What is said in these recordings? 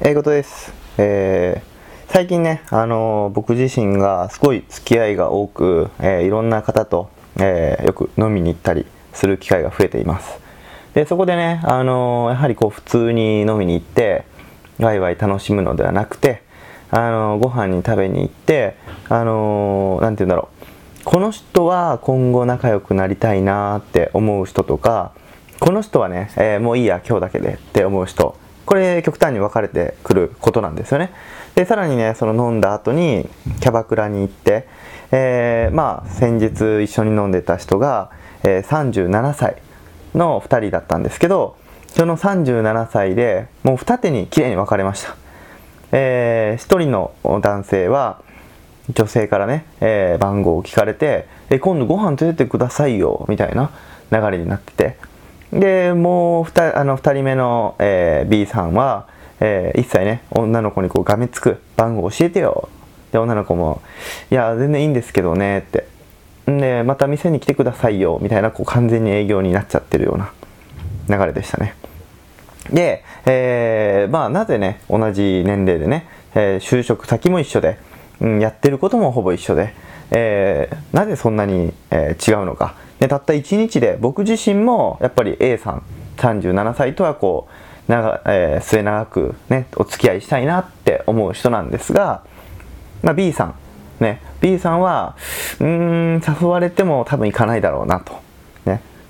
英語です、えー、最近ね、あのー、僕自身がすごい付き合いが多く、えー、いろんな方と、えよく飲みに行ったりする機会が増えています。でそこでね、あのやはりこう普通に飲みに行ってワイワイ楽しむのではなくて、あのご飯に食べに行ってあの何て言うんだろう。この人は今後仲良くなりたいなって思う人とかこの人はね、えもういいや今日だけでって思う人これ極端に分かれてくることなんですよね。でさらにねその飲んだ後にキャバクラに行って、えー、まあ先日一緒に飲んでた人が、えー、37歳の2人だったんですけどその37歳でもう二手にきれいに分かれました、えー、1人の男性は女性からね、えー、番号を聞かれて「え今度ご飯連れてくださいよ」みたいな流れになってて。でもう 2, あの2人目の、えー、B さんは、えー、一切ね女の子にこうがめつく番号教えてよ。で女の子も「いや全然いいんですけどね」って。でまた店に来てくださいよみたいなこう完全に営業になっちゃってるような流れでしたね。で、えー、まあなぜね同じ年齢でね、えー、就職先も一緒で、うん、やってることもほぼ一緒で、えー、なぜそんなに、え違うのか。でたった1日で僕自身もやっぱり A さん37歳とはこう長、えー、末永くねお付き合いしたいなって思う人なんですが、まあ、B さんね B さんはうん誘われても多分行かないだろうなと。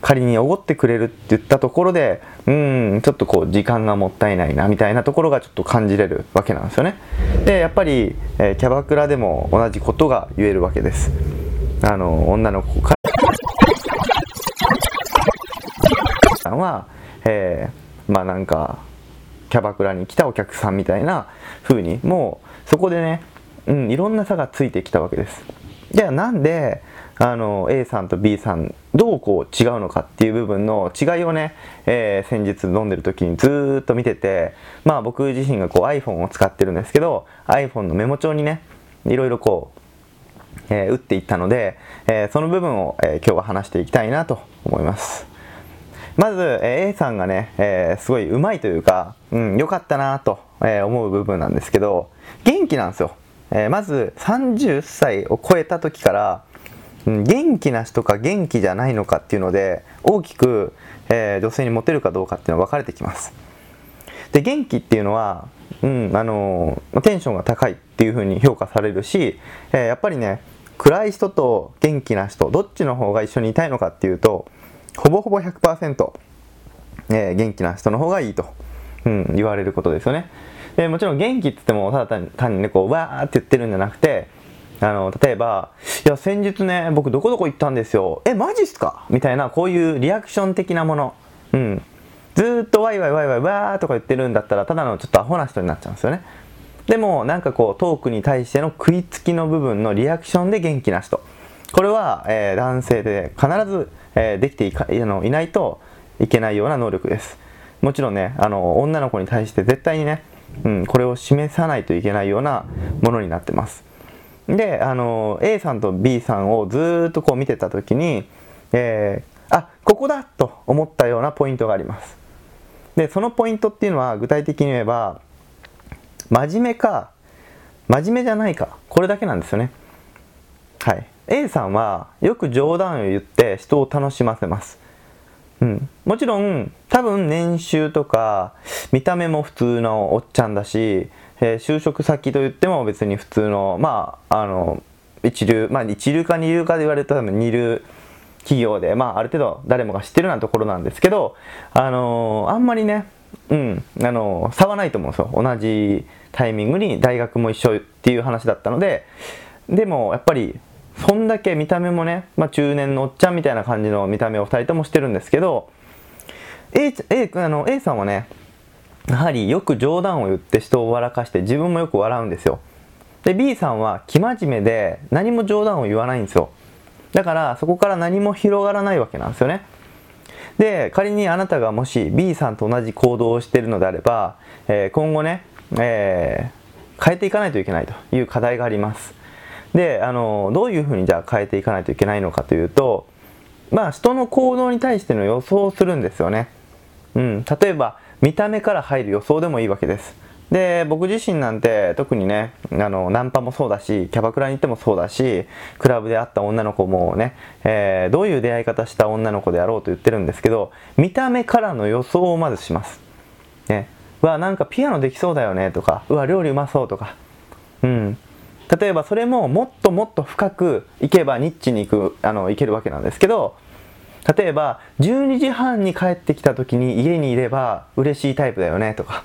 仮におごってくれるって言ったところでうんちょっとこう時間がもったいないなみたいなところがちょっと感じれるわけなんですよねでやっぱり、えー、キャバクラでも同じことが言えるわけですあの女の子からさんは、えー、まあなんかキャバクラに来たお客さんみたいな風にもうそこでね、うん、いろんな差がついてきたわけです。じゃあなんであの A さんと B さんどうこう違うのかっていう部分の違いをね、えー、先日飲んでる時にずっと見ててまあ僕自身がこう iPhone を使ってるんですけど iPhone のメモ帳にねいろいろこう、えー、打っていったので、えー、その部分を、え今日は話していきたいなと思います。まず、え A さんがね、えー、すごい上手いというか、うん、良かったなと、え思う部分なんですけど、元気なんですよ。えまず30歳を超えた時から、うん、元気な人か元気じゃないのかっていうので、大きく、え女性にモテるかどうかっていうのは分かれてきます。で、元気っていうのは、うん、あのテンションが高いっていう風に評価されるし、えやっぱりね、暗い人と元気な人、どっちの方が一緒にいたいのかっていうと、ほぼほぼ100%、えー、元気な人の方がいいと、うん、言われることですよね。でもちろん元気って言ってもただ単に単にねこうわーって言ってるんじゃなくてあの例えば「いや先日ね僕どこどこ行ったんですよ。えマジっすか?」みたいなこういうリアクション的なもの、うん、ずっとワイワイワイワイわーとか言ってるんだったらただのちょっとアホな人になっちゃうんですよね。でもなんかこうトークに対しての食いつきの部分のリアクションで元気な人。これは、えー、男性で必ずえー、できていかあのいないといけないような能力です。もちろんね、あの女の子に対して絶対にね、うん、これを示さないといけないようなものになってます。で、あの A さんと B さんをずっとこう見てた時に、えー、あここだと思ったようなポイントがあります。で、そのポイントっていうのは具体的に言えば、真面目か、真面目じゃないか、これだけなんですよね。はい。A さんはよく冗談を言って人を楽しませます。うん、もちろん多分年収とか見た目も普通のおっちゃんだし、えー、就職先といっても別に普通のまああの一流まあ一流か二流かで言われると多分二流企業でまあある程度誰もが知ってるようなところなんですけどあのー、あんまりねうん。あのー、差はないと思うんですよ。同じタイミングに大学も一緒っていう話だったのででもやっぱりそんだけ見た目もね、まあ、中年のおっちゃんみたいな感じの見た目を2人ともしてるんですけど A, A, あの A さんはねやはりよく冗談を言って人を笑かして自分もよく笑うんですよ。で B さんは生真面目で何も冗談を言わないんですよ。だからそこから何も広がらないわけなんですよね。で仮にあなたがもし B さんと同じ行動をしているのであれば、えー、今後ね、えー、変えていかないといけないという課題があります。であのどういうふうにじゃあ変えていかないといけないのかというとまあ人の行動に対しての予想をするんですよね、うん、例えば見た目から入る予想でもいいわけです。で僕自身なんて特にねあのナンパもそうだしキャバクラに行ってもそうだしクラブで会った女の子もね、えー、どういう出会い方した女の子であろうと言ってるんですけど見た目からの予想をまずします。ね、うわなんかピアノできそうだよねとか。うわ料理うまそうとか。うん。例えばそれももっともっと深くいけばニッチに行くあの行けるわけなんですけど例えば12時半に帰ってきた時に家にいれば嬉しいタイプだよねとか。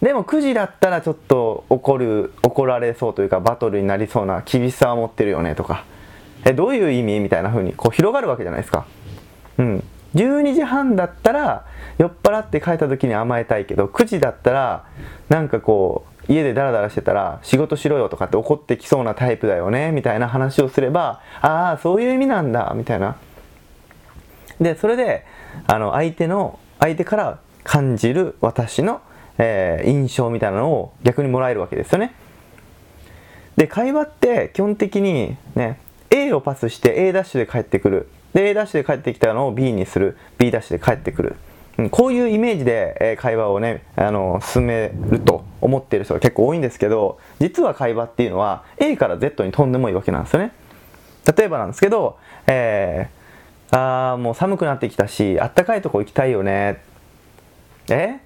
でも9時だったらちょっと怒る怒られそうというかバトルになりそうな厳しさは持ってるよねとか。えどういう意味みたいな風にこう広がるわけじゃないですか。うん。12時半だったら酔っ払って帰った時に甘えたいけど9時だったらなんかこう家でダラダラしてたら仕事しろよとかって怒ってきそうなタイプだよねみたいな話をすればああそういう意味なんだみたいな。でそれであの相手の相手から感じる私のえー、印象みたいなのを逆にもらえるわけですよね。で会話って基本的にね A をパスして A ダッシュで帰ってくる。で A ダッシュで帰ってきたのを B にする。B ダッシュで帰ってくる、うん、こういうイメージで、え、会話をねあの進めると思ってる人が結構多いんですけど実は会話っていうのは A から Z に飛んでもいいわけなんですよね。例えばなんですけど、えー、あーもう寒くなってきたしあったかいとこ行きたいよねえ？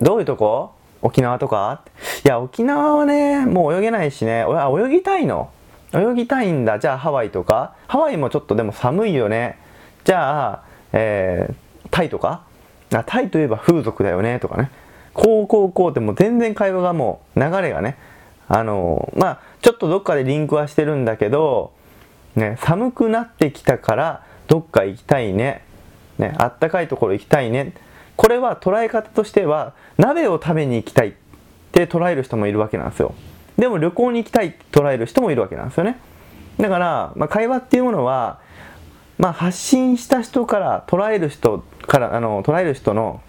どういうとこ？沖縄とか？いや、沖縄はね、もう泳げないしね、泳ぎたいの？泳ぎたいんだ。じゃあハワイとか？ハワイもちょっとでも寒いよね。じゃあ、えー、タイとか？あタイといえば風俗だよねとかね。こうこうこうってもう全然会話がもう流れがね、あのー、まあちょっとどっかでリンクはしてるんだけど、ね、寒くなってきたからどっか行きたいね。ね、あったかいところ行きたいね。これは捉え方としては鍋を食べに行きたいって捉える人もいるわけなんですよでも旅行に行きたいって捉える人もいるわけなんですよねだから、まあ、会話っていうものは、まあ、発信した人から捉える人からあの捉える人の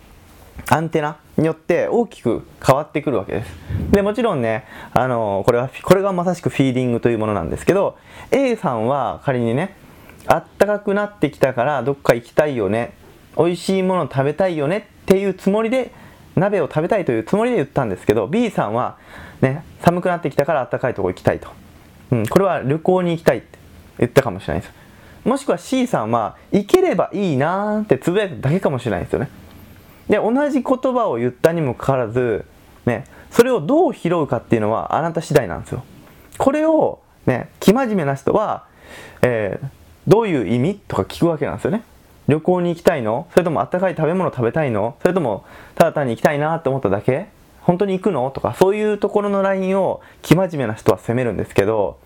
アンテナによって大きく変わってくるわけです。でもちろんねあのこれはこれがまさしくフィーリングというものなんですけど A さんは仮にねあったかくなってきたからどっか行きたいよね美味しいもの食べたいよねっていうつもりで鍋を食べたいというつもりで言ったんですけど B さんは、ね、寒くなってきたから暖かいとこ行きたいと、うん、これは旅行に行きたいって言ったかもしれないです。もしくは C さんは行ければいいなーってつぶやいただけかもしれないんですよね。で同じ言葉を言ったにもかかわらず、ね、それをどう拾うかっていうのはあなた次第なんですよ。これをね生真面目な人は、えー、どういう意味とか聞くわけなんですよね。旅行に行きたいの？それともあったかい食べ物食べたいの？それともただ単に行きたいなって思っただけ？本当に行くの？とかそういうところのラインを生真面目な人は責めるんですけど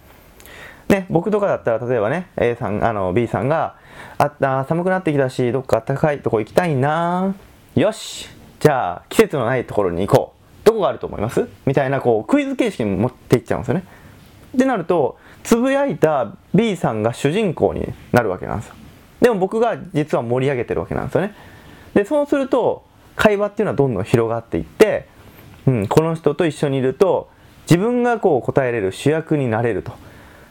ね、僕とかだったら例えばね A さんあの B さんがあった寒くなってきたしどっかあったかいとこ行きたいな。よし。じゃあ季節のないところに行こう。どこがあると思います？みたいなこうクイズ形式に持っていっちゃうんですよね。ってなるとつぶやいた B さんが主人公になるわけなんですよ。でも僕が実は盛り上げてるわけなんですよね。でそうすると会話っていうのはどんどん広がっていって、うん、この人と一緒にいると自分がこう答えれる主役になれると。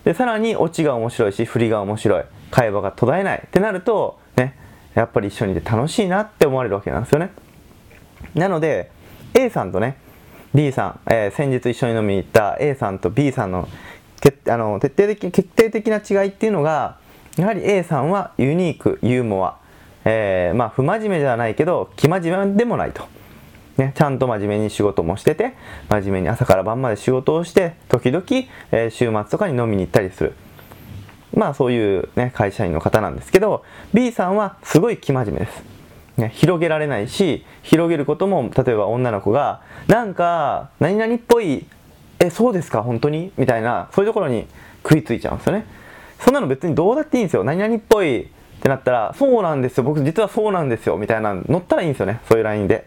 でさらにオチが面白いし振りが面白い。会話が途絶えない。ってなるとねやっぱり一緒にいて楽しいなって思われるわけなんですよね。なので A さんとね B さん、えー、先日一緒に飲みに行った A さんと B さんのあの徹底的決定的な違いっていうのがやはり A さんはユニークユーモア、えー、まあ不真面目ではないけど生真面目でもないと、ね、ちゃんと真面目に仕事もしてて真面目に朝から晩まで仕事をして時々、えー、週末とかに飲みに行ったりする。まあそういう、ね、会社員の方なんですけど B さんはすごい生真面目です、ね、広げられないし広げることも例えば女の子がなんか何々っぽいえそうですか本当に？みたいなそういうところに食いついちゃうんですよね。そんなの別にどうだっていいんですよ。何々っぽいってなったらそうなんですよ。僕実はそうなんですよ。みたいな乗ったらいいんですよね。そういう LINE で。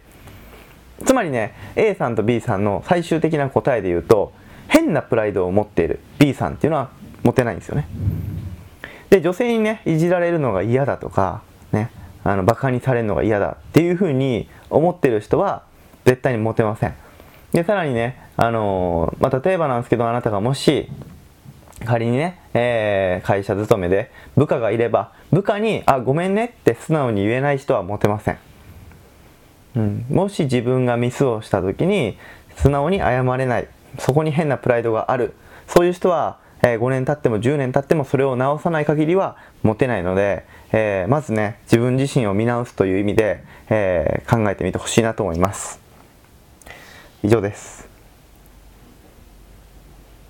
つまりね A さんと B さんの最終的な答えで言うと変なプライドを持っている B さんっていうのは持てないんですよね。で女性にねいじられるのが嫌だとかねあのバカにされるのが嫌だっていうふうに思ってる人は絶対にモテません。でさらにねあのー、まあ、例えばなんですけどあなたがもし仮にね、えー、会社勤めで部下がいれば部下に「あごめんね」って素直に言えない人はモテません、うん、もし自分がミスをした時に素直に謝れない。そこに変なプライドがある。そういう人は、えー、5年経っても10年経ってもそれを直さない限りは持てないので、えー、まずね自分自身を見直すという意味で、えー、考えてみてほしいなと思います。以上です。